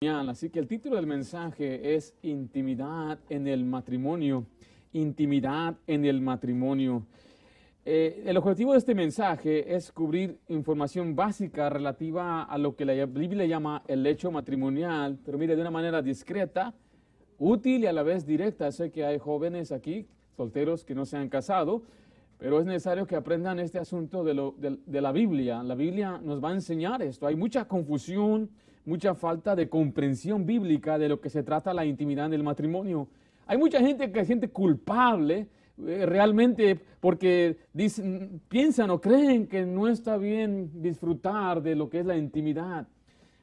Así que el título del mensaje es Intimidad en el matrimonio. Intimidad en el matrimonio. Eh, el objetivo de este mensaje es cubrir información básica relativa a lo que la Biblia llama el hecho matrimonial, pero mire, de una manera discreta, útil y a la vez directa. Sé que hay jóvenes aquí, solteros, que no se han casado, pero es necesario que aprendan este asunto de, de la Biblia. La Biblia nos va a enseñar esto. Hay mucha confusión mucha falta de comprensión bíblica de lo que se trata la intimidad en el matrimonio. Hay mucha gente que se siente culpable eh, realmente porque piensan o creen que no está bien disfrutar de lo que es la intimidad.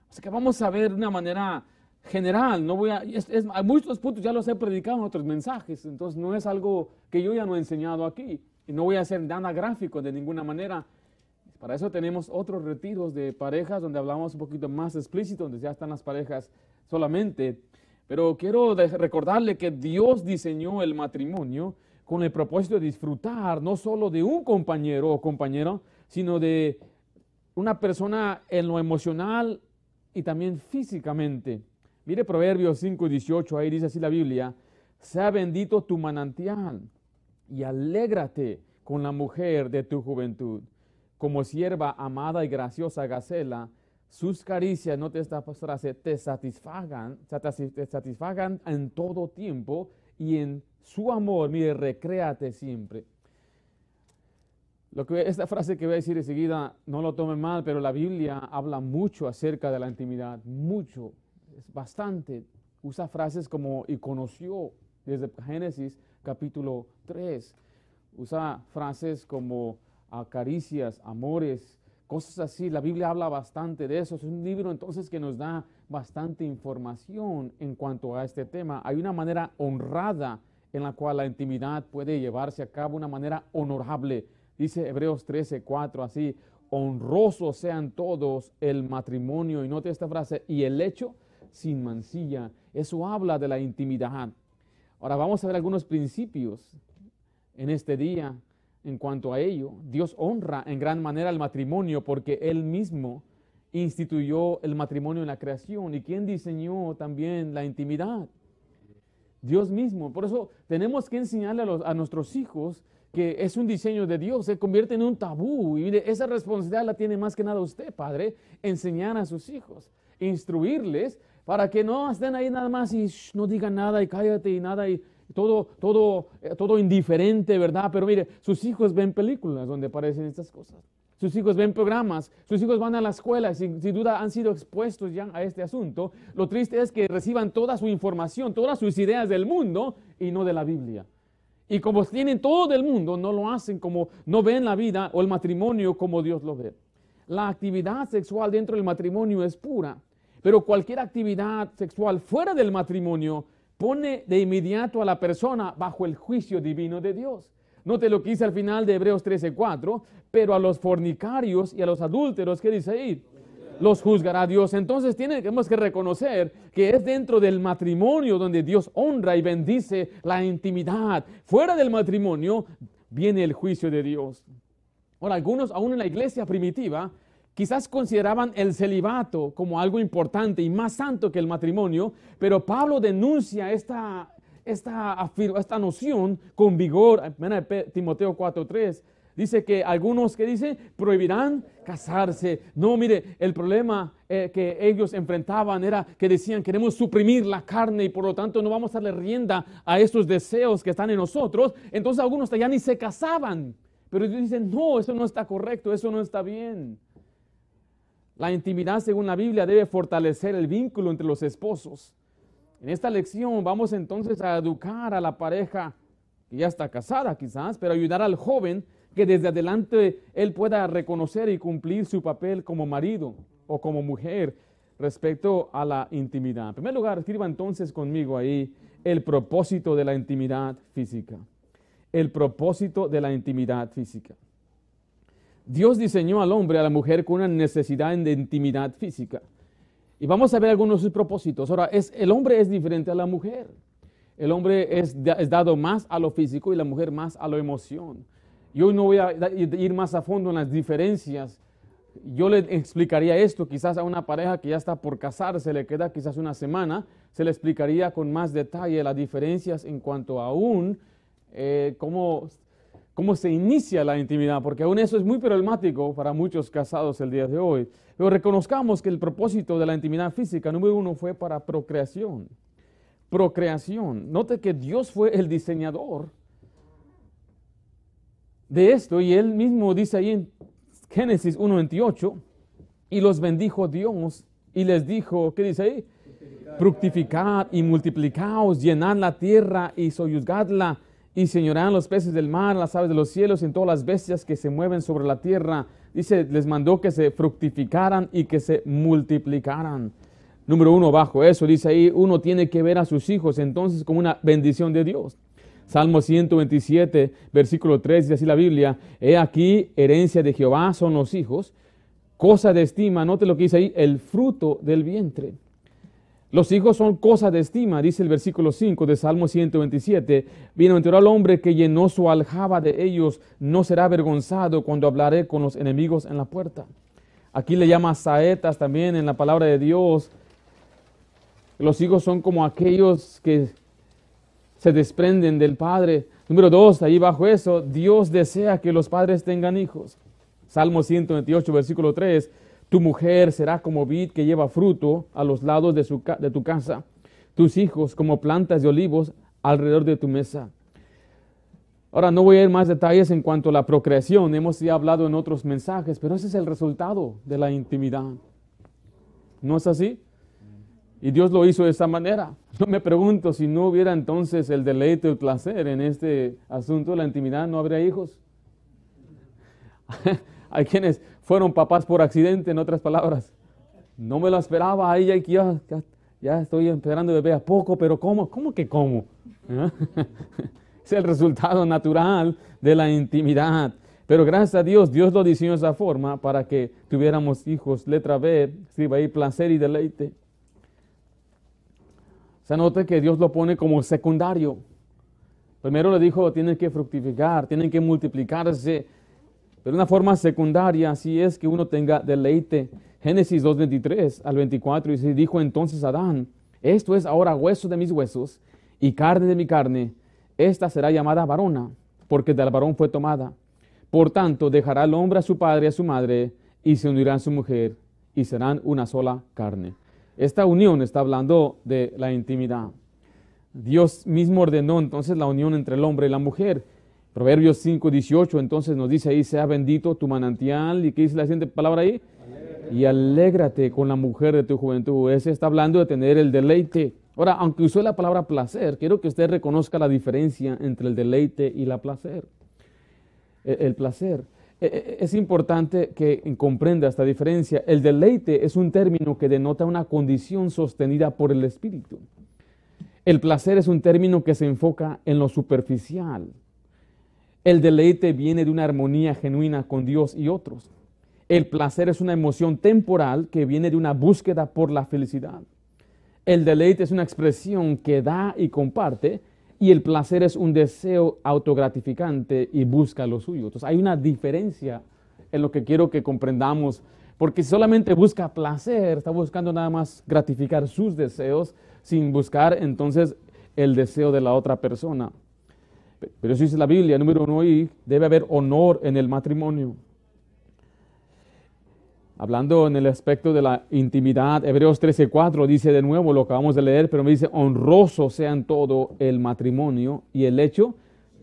Así que vamos a ver de una manera general. No voy a, es, muchos puntos ya los he predicado en otros mensajes, entonces no es algo que yo ya no he enseñado aquí. Y no voy a hacer nada gráfico de ninguna manera. Para eso tenemos otros retiros de parejas donde hablamos un poquito más explícito, donde ya están las parejas solamente. Pero quiero recordarle que Dios diseñó el matrimonio con el propósito de disfrutar no solo de un compañero o compañera, sino de una persona en lo emocional y también físicamente. Mire Proverbios 5, 18, ahí dice así la Biblia, sea bendito tu manantial y alégrate con la mujer de tu juventud como sierva amada y graciosa Gacela, sus caricias, no te esta frase, te satisfagan, te satisfagan en todo tiempo y en su amor, mire, recréate siempre. Lo que, esta frase que voy a decir enseguida, no lo tome mal, pero la Biblia habla mucho acerca de la intimidad, mucho, es bastante. Usa frases como y conoció desde Génesis capítulo 3. Usa frases como a caricias, amores, cosas así. La Biblia habla bastante de eso. Es un libro entonces que nos da bastante información en cuanto a este tema. Hay una manera honrada en la cual la intimidad puede llevarse a cabo, una manera honorable. Dice Hebreos 13, 4, así, honrosos sean todos el matrimonio. Y note esta frase, y el hecho sin mancilla. Eso habla de la intimidad. Ahora vamos a ver algunos principios en este día en cuanto a ello. Dios honra en gran manera el matrimonio porque Él mismo instituyó el matrimonio en la creación. ¿Y quién diseñó también la intimidad? Dios mismo. Por eso tenemos que enseñarle a, nuestros hijos que es un diseño de Dios, se convierte en un tabú. Y mire, esa responsabilidad la tiene más que nada usted, padre, enseñar a sus hijos, instruirles para que no estén ahí nada más y no digan nada y cállate y nada y todo, todo, eh, todo indiferente, ¿verdad? Pero mire, sus hijos ven películas donde aparecen estas cosas. Sus hijos ven programas, sus hijos van a la escuela y sin, duda han sido expuestos ya a este asunto. Lo triste es que reciban toda su información, todas sus ideas del mundo y no de la Biblia. Y como tienen todo del mundo, no lo hacen como, no ven la vida o el matrimonio como Dios lo ve. La actividad sexual dentro del matrimonio es pura, pero cualquier actividad sexual fuera del matrimonio pone de inmediato a la persona bajo el juicio divino de Dios. Note lo que dice al final de Hebreos 13:4, pero a los fornicarios y a los adúlteros, ¿qué dice ahí? Los juzgará Dios. Entonces tenemos que reconocer que es dentro del matrimonio donde Dios honra y bendice la intimidad. Fuera del matrimonio viene el juicio de Dios. Ahora, algunos, aún en la iglesia primitiva, quizás consideraban el celibato como algo importante y más santo que el matrimonio, pero Pablo denuncia esta, esta, esta noción con vigor. Timoteo 4.3 dice que algunos que dicen prohibirán casarse. No, mire, el problema eh, que ellos enfrentaban era que decían queremos suprimir la carne y por lo tanto no vamos a darle rienda a estos deseos que están en nosotros. Entonces algunos ya ni se casaban. Pero ellos dicen, no, eso no está correcto, eso no está bien. La intimidad, según la Biblia, debe fortalecer el vínculo entre los esposos. En esta lección vamos entonces a educar a la pareja que ya está casada quizás, pero ayudar al joven que desde adelante él pueda reconocer y cumplir su papel como marido o como mujer respecto a la intimidad. En primer lugar, escriba entonces conmigo ahí el propósito de la intimidad física. El propósito de la intimidad física. Dios diseñó al hombre, a la mujer, con una necesidad de intimidad física. Y vamos a ver algunos de sus propósitos. Ahora, es, el hombre es diferente a la mujer. El hombre es, es, dado más a lo físico y la mujer más a la emoción. Yo no voy a ir más a fondo en las diferencias yo le explicaría esto quizás a una pareja que ya está por casarse, le queda quizás una semana, se le explicaría con más detalle las diferencias en cuanto a aún eh, cómo, cómo se inicia la intimidad, porque aún eso es muy problemático para muchos casados el día de hoy. Pero reconozcamos que el propósito de la intimidad física, número uno, fue para procreación. Procreación. Note que Dios fue el diseñador de esto y él mismo dice ahí en Génesis 1.28, y los bendijo Dios y les dijo, ¿qué dice ahí? Fructificad y multiplicaos, llenad la tierra y soyuzgadla, y señorán los peces del mar, las aves de los cielos y en todas las bestias que se mueven sobre la tierra. Dice, les mandó que se fructificaran y que se multiplicaran. Número uno, bajo eso, dice ahí, uno tiene que ver a sus hijos entonces como una bendición de Dios. Salmo 127, versículo 3, dice así la Biblia, he aquí, herencia de Jehová son los hijos, cosa de estima, note lo que dice ahí, el fruto del vientre. Los hijos son cosa de estima, dice el versículo 5 de Salmo 127. Bienaventurado el hombre que llenó su aljaba de ellos, no será avergonzado cuando hablaré con los enemigos en la puerta. Aquí le llama saetas también en la palabra de Dios. Los hijos son como aquellos que se desprenden del Padre. Número dos, ahí bajo eso, Dios desea que los padres tengan hijos. Salmo 128, versículo 3, tu mujer será como vid que lleva fruto a los lados de, su, de tu casa, tus hijos como plantas de olivos alrededor de tu mesa. Ahora no voy a ir más detalles en cuanto a la procreación, hemos ya hablado en otros mensajes, pero ese es el resultado de la intimidad. ¿No es así? Y Dios lo hizo de esa manera. Yo me pregunto si no hubiera entonces el deleite, el placer en este asunto de la intimidad, no habría hijos. Hay quienes fueron papás por accidente, en otras palabras. No me lo esperaba, ahí ya, ya, ya estoy esperando bebé a poco, pero ¿cómo? ¿Cómo que cómo? es el resultado natural de la intimidad. Pero gracias a Dios, Dios lo diseñó de esa forma para que tuviéramos hijos. Letra B, escriba ahí placer y deleite. Se nota que Dios lo pone como secundario. Primero le dijo, tienen que fructificar, tienen que multiplicarse. Pero una forma secundaria, así es que uno tenga deleite. Génesis 2.23 al 24 y dijo entonces Adán, esto es ahora hueso de mis huesos y carne de mi carne. Esta será llamada varona, porque del varón fue tomada. Por tanto, dejará el hombre a su padre y a su madre, y se unirá a su mujer, y serán una sola carne. Esta unión está hablando de la intimidad. Dios mismo ordenó entonces la unión entre el hombre y la mujer. Proverbios 5, 18 entonces nos dice ahí, sea bendito tu manantial. ¿Y qué dice la siguiente palabra ahí? Y alégrate con la mujer de tu juventud. Ese está hablando de tener el deleite. Ahora, aunque usó la palabra placer, quiero que usted reconozca la diferencia entre el deleite y la placer. El, el placer. Eh, eh, es importante que comprenda esta diferencia. El deleite es un término que denota una condición sostenida por el espíritu. El placer es un término que se enfoca en lo superficial. El deleite viene de una armonía genuina con Dios y otros. El placer es una emoción temporal que viene de una búsqueda por la felicidad. El deleite es una expresión que da y comparte y el placer es un deseo autogratificante y busca lo suyo. Entonces hay una diferencia en lo que quiero que comprendamos, porque si solamente busca placer, está buscando nada más gratificar sus deseos sin buscar entonces el deseo de la otra persona. Pero eso dice la Biblia, número uno, y debe haber honor en el matrimonio. Hablando en el aspecto de la intimidad, Hebreos 13:4 dice de nuevo lo que acabamos de leer, pero me dice, honroso sea en todo el matrimonio y el hecho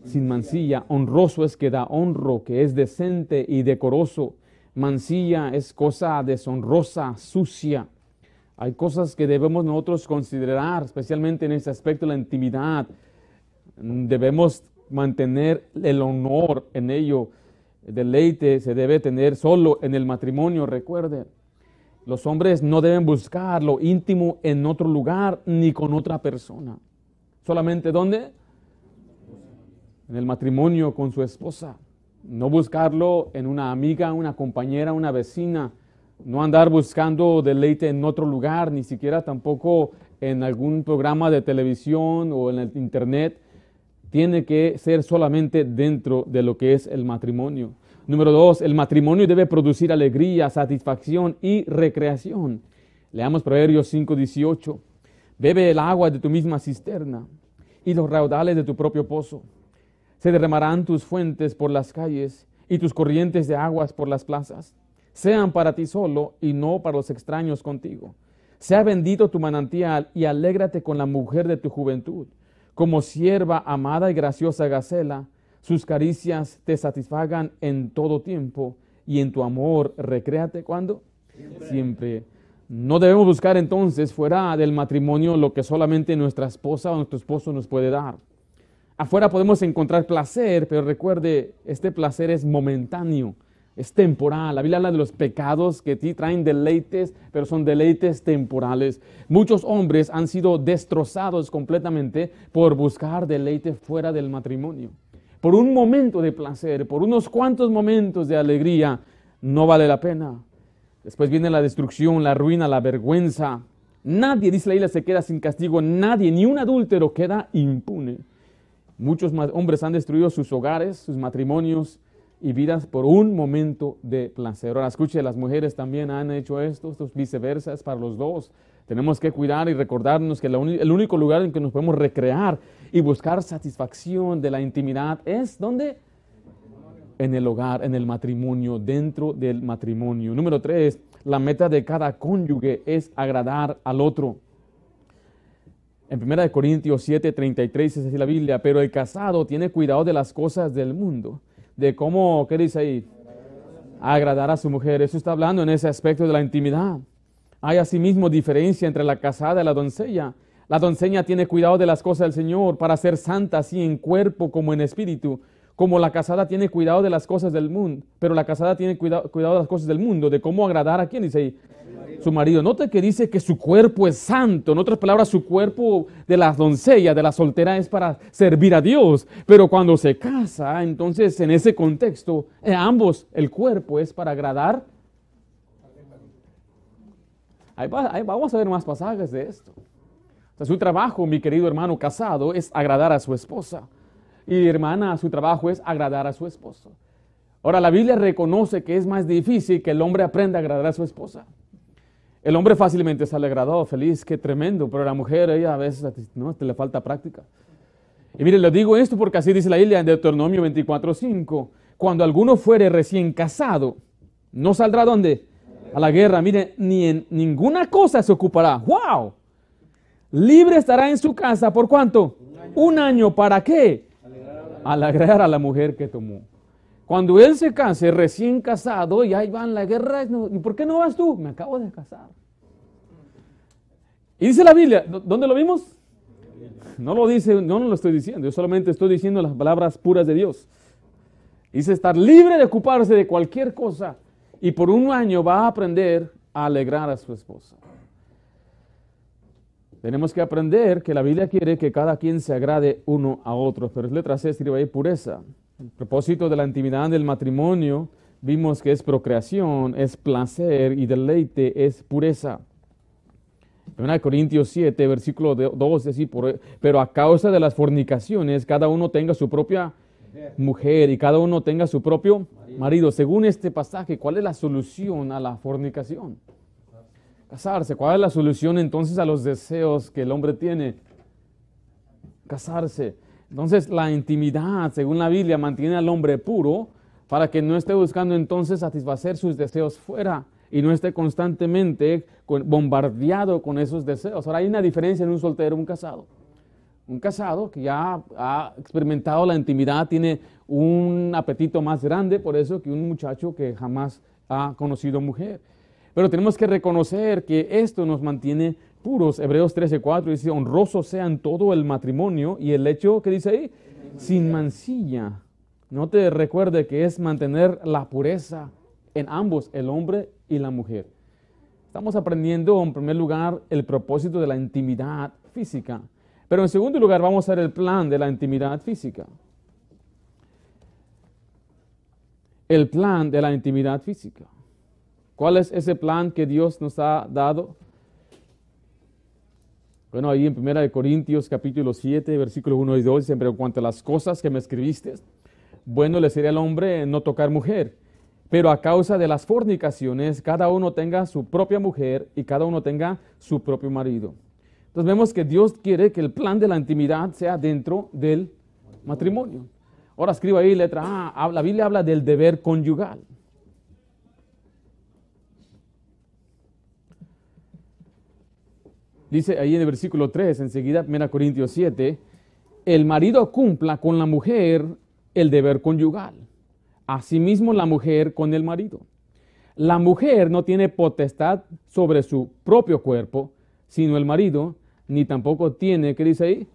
sin mancilla. Honroso es que da honro, que es decente y decoroso. Mancilla es cosa deshonrosa, sucia. Hay cosas que debemos nosotros considerar, especialmente en este aspecto de la intimidad. Debemos mantener el honor en ello deleite se debe tener solo en el matrimonio, recuerde. Los hombres no deben buscar lo íntimo en otro lugar ni con otra persona. Solamente ¿dónde? En el matrimonio con su esposa. No buscarlo en una amiga, una compañera, una vecina. No andar buscando deleite en otro lugar, ni siquiera tampoco en algún programa de televisión o en el internet tiene que ser solamente dentro de lo que es el matrimonio. Número dos, el matrimonio debe producir alegría, satisfacción y recreación. Leamos Proverbios 5:18. Bebe el agua de tu misma cisterna y los raudales de tu propio pozo. Se derramarán tus fuentes por las calles y tus corrientes de aguas por las plazas. Sean para ti solo y no para los extraños contigo. Sea bendito tu manantial y alégrate con la mujer de tu juventud. Como sierva amada y graciosa Gacela, sus caricias te satisfagan en todo tiempo y en tu amor recréate cuando? Siempre. No debemos buscar entonces fuera del matrimonio lo que solamente nuestra esposa o nuestro esposo nos puede dar. Afuera podemos encontrar placer, pero recuerde, este placer es momentáneo, es temporal. La Biblia habla de los pecados que ti traen deleites, pero son deleites temporales. Muchos hombres han sido destrozados completamente por buscar deleite fuera del matrimonio. Por un momento de placer, por unos cuantos momentos de alegría, no vale la pena. Después viene la destrucción, la ruina, la vergüenza. Nadie, dice la isla, se queda sin castigo. Nadie, ni un adúltero queda impune. Muchos hombres han destruido sus hogares, sus matrimonios y vidas por un momento de placer. Ahora escuche, las mujeres también han hecho esto, esto es viceversa, es para los dos. Tenemos que cuidar y recordarnos que el único lugar en que nos podemos recrear y buscar satisfacción de la intimidad es donde en el hogar, en el matrimonio, dentro del matrimonio. Número tres, la meta de cada cónyuge es agradar al otro. En 1 Corintios 7, 33 dice así la Biblia, pero el casado tiene cuidado de las cosas del mundo, de cómo, ¿qué dice ahí? Agradar a su mujer. Eso está hablando en ese aspecto de la intimidad. Hay asimismo diferencia entre la casada y la doncella. La doncella tiene cuidado de las cosas del Señor para ser santa así en cuerpo como en espíritu como la casada tiene cuidado de las cosas del mundo, pero la casada tiene cuidado, cuidado de las cosas del mundo, de cómo agradar a quién, dice ahí, su marido. Nota que dice que su cuerpo es santo. En otras palabras, su cuerpo de la doncella, de la soltera, es para servir a Dios. Pero cuando se casa, entonces en ese contexto, en ambos, el cuerpo es para agradar. Vamos a ver más pasajes de esto. su trabajo, mi querido hermano casado, es agradar a su esposa. Y hermana, su trabajo es agradar a su esposo. Ahora, la Biblia reconoce que es más difícil que el hombre aprenda a agradar a su esposa. El hombre fácilmente sale agradado, feliz, qué tremendo, pero la mujer, ella a veces no, le falta práctica. Y mire, le digo esto porque así dice la Biblia en Deuteronomio 24:5. Cuando alguno fuere recién casado, no saldrá dónde? A la guerra. Mire, ni en ninguna cosa se ocupará. ¡Wow! Libre estará en su casa. ¿Por cuánto? Un año. ¿Para qué? alegrar a la mujer que tomó. Cuando él se case, recién casado, y ahí va en la guerra, ¿y por qué no vas tú? Me acabo de casar. Y dice la Biblia, ¿dónde lo vimos? No lo dice, no lo estoy diciendo, yo solamente estoy diciendo las palabras puras de Dios. Dice estar libre de ocuparse de cualquier cosa y por un año va a aprender a alegrar a su esposa. Tenemos que aprender que la Biblia quiere que cada quien se agrade uno a otro, pero es letra C, escribe ahí pureza. El propósito de la intimidad del matrimonio vimos que es procreación, es placer y deleite es pureza. En Corintios 7, versículo 2, así, pero a causa de las fornicaciones, cada uno tenga su propia mujer y cada uno tenga su propio marido. Según este pasaje, ¿cuál es la solución a la fornicación? Casarse. ¿Cuál es la solución entonces a los deseos que el hombre tiene? Casarse. Entonces la intimidad, según la Biblia, mantiene al hombre puro para que no esté buscando entonces satisfacer sus deseos fuera y no esté constantemente bombardeado con esos deseos. Ahora hay una diferencia en un soltero y un casado. Un casado que ya ha experimentado la intimidad tiene un apetito más grande por eso que un muchacho que jamás ha conocido mujer. Pero tenemos que reconocer que esto nos mantiene puros. Hebreos 13:4 dice, honroso sea en todo el matrimonio y el hecho que dice ahí, sin mancilla. No te recuerde que es mantener la pureza en ambos, el hombre y la mujer. Estamos aprendiendo en primer lugar el propósito de la intimidad física. Pero en segundo lugar vamos a ver el plan de la intimidad física. El plan de la intimidad física. ¿Cuál es ese plan que Dios nos ha dado? Bueno, ahí en 1 Corintios capítulo 7, versículo 1 y 2 dicen, pero cuanto a las cosas que me escribiste, bueno le sería al hombre no tocar mujer. Pero a causa de las fornicaciones, cada uno tenga su propia mujer y cada uno tenga su propio marido. Entonces vemos que Dios quiere que el plan de la intimidad sea dentro del matrimonio. Ahora escribo ahí letra A, la Biblia habla del deber conyugal. Dice ahí en el versículo 3, enseguida, 1 Corintios 7, el marido cumpla con la mujer el deber conyugal. Asimismo la mujer con el marido. La mujer no tiene potestad sobre su propio cuerpo, sino el marido, ni tampoco tiene, ¿qué dice ahí?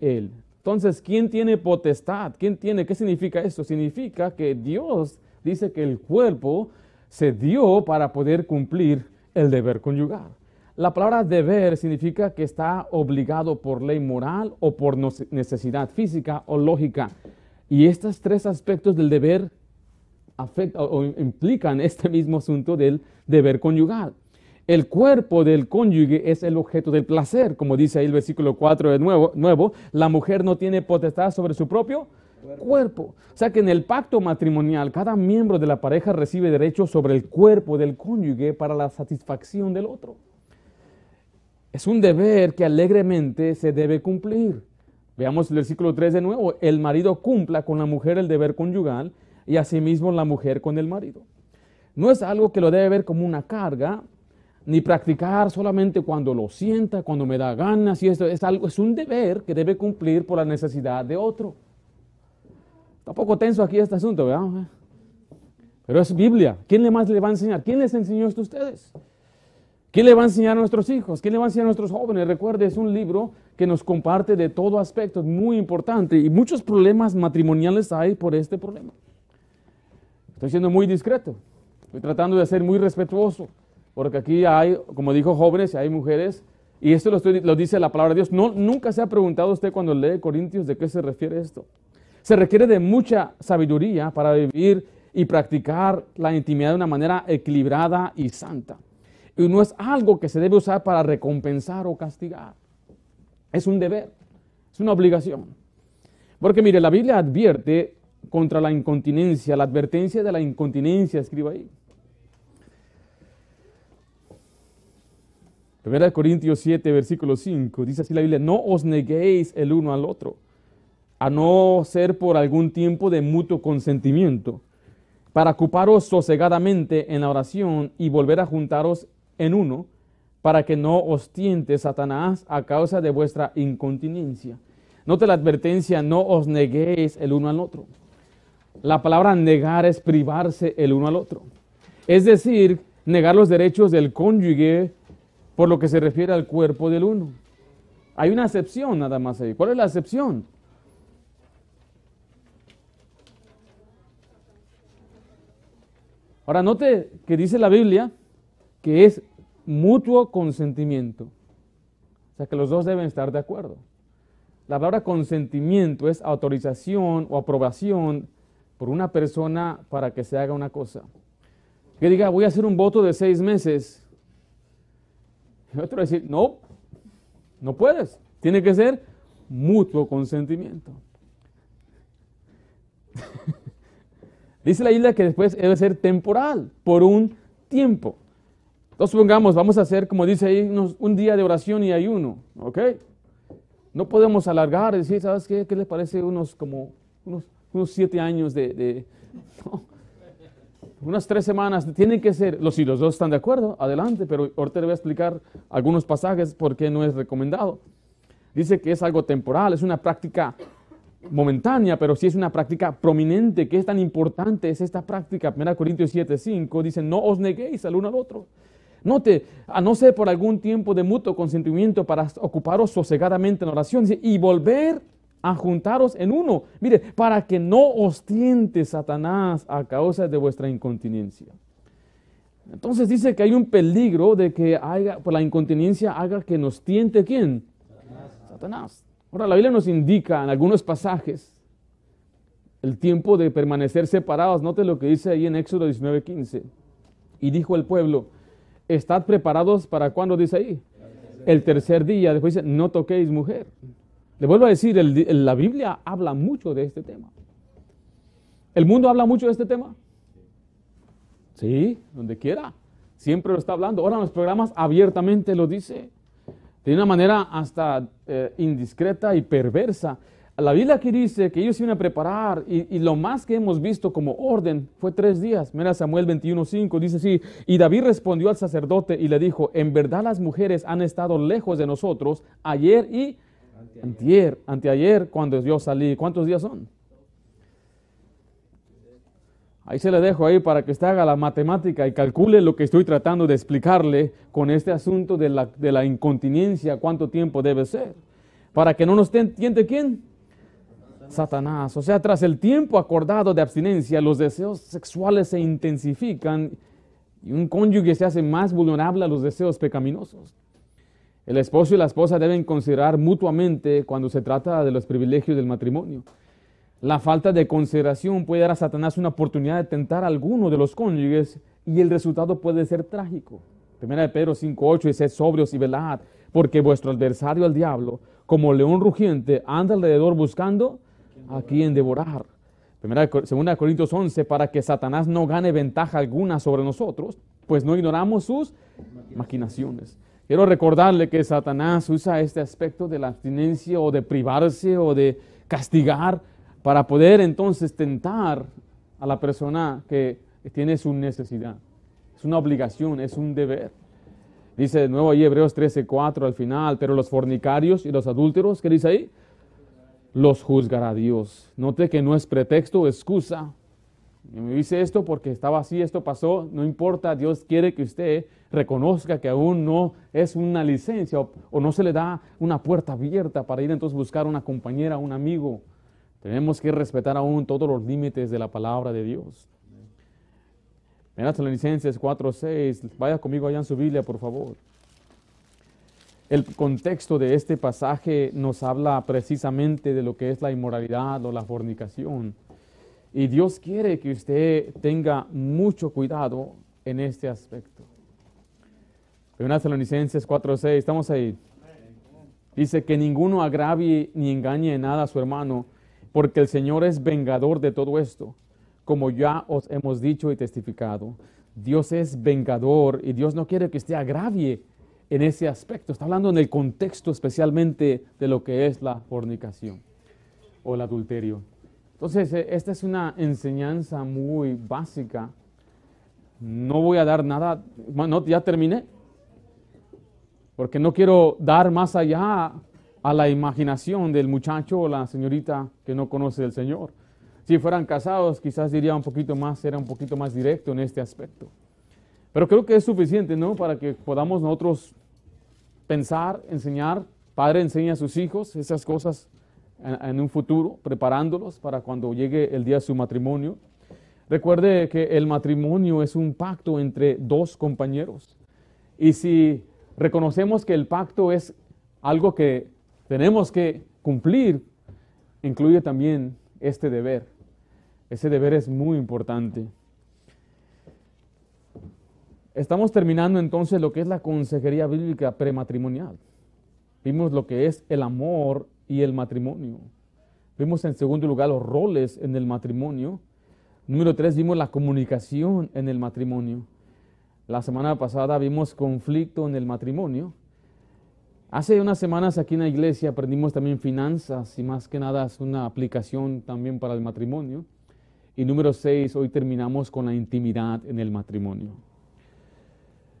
Él. Entonces, ¿quién tiene potestad? ¿Quién tiene? ¿Qué significa eso? Significa que Dios dice que el cuerpo se dio para poder cumplir el deber conyugal. La palabra deber significa que está obligado por ley moral o por necesidad física o lógica. Y estos tres aspectos del deber afectan o implican este mismo asunto del deber conyugal. El cuerpo del cónyuge es el objeto del placer, como dice ahí el versículo 4 de nuevo, nuevo la mujer no tiene potestad sobre su propio cuerpo. cuerpo. O sea que en el pacto matrimonial cada miembro de la pareja recibe derecho sobre el cuerpo del cónyuge para la satisfacción del otro. Es un deber que alegremente se debe cumplir. Veamos el versículo 3 de nuevo. El marido cumpla con la mujer el deber conyugal y asimismo la mujer con el marido. No es algo que lo debe ver como una carga, ni practicar solamente cuando lo sienta, cuando me da ganas, y esto es algo, es un deber que debe cumplir por la necesidad de otro. Está poco tenso aquí este asunto, ¿verdad? Pero es Biblia. ¿Quién le más le va a enseñar? ¿Quién les enseñó esto a ustedes? ¿Quién le va a enseñar a nuestros hijos? ¿Quién le va a enseñar a nuestros jóvenes? Recuerde, es un libro que nos comparte de todo aspecto, muy importante y muchos problemas matrimoniales hay por este problema. Estoy siendo muy discreto, estoy tratando de ser muy respetuoso, porque aquí hay, como dijo jóvenes, hay mujeres, y esto lo, lo dice la palabra de Dios. No, nunca se ha preguntado usted cuando lee Corintios de qué se refiere esto. Se requiere de mucha sabiduría para vivir y practicar la intimidad de una manera equilibrada y santa. Y no es algo que se debe usar para recompensar o castigar. Es un deber, es una obligación. Porque mire, la Biblia advierte contra la incontinencia, la advertencia de la incontinencia, escriba ahí. 1 Corintios 7, versículo 5, dice así la Biblia, no os neguéis el uno al otro, a no ser por algún tiempo de mutuo consentimiento, para ocuparos sosegadamente en la oración y volver a juntaros en uno, para que no os tiente Satanás a causa de vuestra incontinencia. Note la advertencia, no os neguéis el uno al otro. La palabra negar es privarse el uno al otro. Es decir, negar los derechos del cónyuge por lo que se refiere al cuerpo del uno. Hay una excepción nada más ahí. ¿Cuál es la excepción? Ahora note que dice la Biblia que es mutuo consentimiento. O sea que los dos deben estar de acuerdo. La palabra consentimiento es autorización o aprobación por una persona para que se haga una cosa. Que diga, voy a hacer un voto de seis meses. Y otro decir, no, no puedes. Tiene que ser mutuo consentimiento. Dice la isla que después debe ser temporal, por un tiempo. Entonces supongamos, vamos a hacer, como dice ahí, un día de oración y ayuno, ¿ok? No podemos alargar, decir, ¿sabes qué? ¿Qué les parece unos como unos, unos siete años de... unas tres semanas, tienen que ser, los, si los dos están de acuerdo, adelante, pero ahorita le voy a explicar algunos pasajes por qué no es recomendado. Dice que es algo temporal, es una práctica momentánea, pero sí es una práctica prominente. ¿Qué es tan importante es esta práctica? 1 Corintios 7, 5 dice, no os neguéis al uno al otro. Note, a no ser por algún tiempo de mutuo consentimiento para ocuparos sosegadamente en oración y volver a juntaros en uno. Mire, para que no os tiente Satanás a causa de vuestra incontinencia. Entonces dice que hay un peligro de que por la incontinencia haga que nos tiente quién? Satanás. Ahora la Biblia nos indica en algunos pasajes el tiempo de permanecer separados. Note lo que dice ahí en Éxodo 19:15. Y dijo el pueblo, Estad preparados para cuando dice ahí. El tercer día. Después dice, no toquéis mujer. Le vuelvo a decir, la Biblia habla mucho de este tema. ¿El mundo habla mucho de este tema? Sí, donde quiera. Siempre lo está hablando. Ahora en los programas abiertamente lo dice. De una manera hasta eh, indiscreta y perversa. La Biblia aquí dice que ellos iban a preparar y, lo más que hemos visto como orden fue tres días. Mira Samuel 21.5, dice así, y David respondió al sacerdote y le dijo, en verdad las mujeres han estado lejos de nosotros ayer y anteayer, anteayer cuando yo salí. ¿Cuántos días son? Ahí se le dejo ahí para que usted haga la matemática y calcule lo que estoy tratando de explicarle con este asunto de la, de la incontinencia, cuánto tiempo debe ser. Para que no nos entiende quién. Satanás. O sea, tras el tiempo acordado de abstinencia, los deseos sexuales se intensifican y un cónyuge se hace más vulnerable a los deseos pecaminosos. El esposo y la esposa deben considerar mutuamente cuando se trata de los privilegios del matrimonio. La falta de consideración puede dar a Satanás una oportunidad de tentar a alguno de los cónyuges y el resultado puede ser trágico. Primera de Pedro 5.8 dice, sobrios y velad, porque vuestro adversario el diablo, como león rugiente, anda alrededor buscando a quien devorar. Primera, segunda de Corintios 11, para que Satanás no gane ventaja alguna sobre nosotros, pues no ignoramos sus maquinaciones. Quiero recordarle que Satanás usa este aspecto de la abstinencia o de privarse o de castigar para poder entonces tentar a la persona que tiene su necesidad. Es una obligación, es un deber. Dice de nuevo ahí Hebreos 13:4 al final, pero los fornicarios y los adúlteros, ¿qué dice ahí? Los juzgará Dios. Note que no es pretexto o excusa. Me dice esto porque estaba así, esto pasó, no importa, Dios quiere que usted reconozca que aún no es una licencia o, no se le da una puerta abierta para ir entonces buscar una compañera, un amigo. Tenemos que respetar aún todos los límites de la palabra de Dios. Mira Tesalonicenses 4.6, vaya conmigo allá en su Biblia, por favor. El contexto de este pasaje nos habla precisamente de lo que es la inmoralidad o la fornicación. Y Dios quiere que usted tenga mucho cuidado en este aspecto. Primera Tesalonicenses 4:6, estamos ahí. Dice que ninguno agravie ni engañe en nada a su hermano, porque el Señor es vengador de todo esto, como ya os hemos dicho y testificado. Dios es vengador y Dios no quiere que usted agravie en ese aspecto. Está hablando en el contexto especialmente de lo que es la fornicación o el adulterio. Entonces, eh, esta es una enseñanza muy básica. No voy a dar nada, no, ya terminé, porque no quiero dar más allá a la imaginación del muchacho o la señorita que no conoce al Señor. Si fueran casados, quizás diría un poquito más, era un poquito más directo en este aspecto. Pero creo que es suficiente, ¿no? Para que podamos nosotros pensar, enseñar. Padre enseña a sus hijos esas cosas en, un futuro, preparándolos para cuando llegue el día de su matrimonio. Recuerde que el matrimonio es un pacto entre dos compañeros. Y si reconocemos que el pacto es algo que tenemos que cumplir, incluye también este deber. Ese deber es muy importante. Estamos terminando entonces lo que es la consejería bíblica prematrimonial. Vimos lo que es el amor y el matrimonio. Vimos en segundo lugar los roles en el matrimonio. Número tres, vimos la comunicación en el matrimonio. La semana pasada vimos conflicto en el matrimonio. Hace unas semanas aquí en la iglesia aprendimos también finanzas y más que nada es una aplicación también para el matrimonio. Y número seis, hoy terminamos con la intimidad en el matrimonio.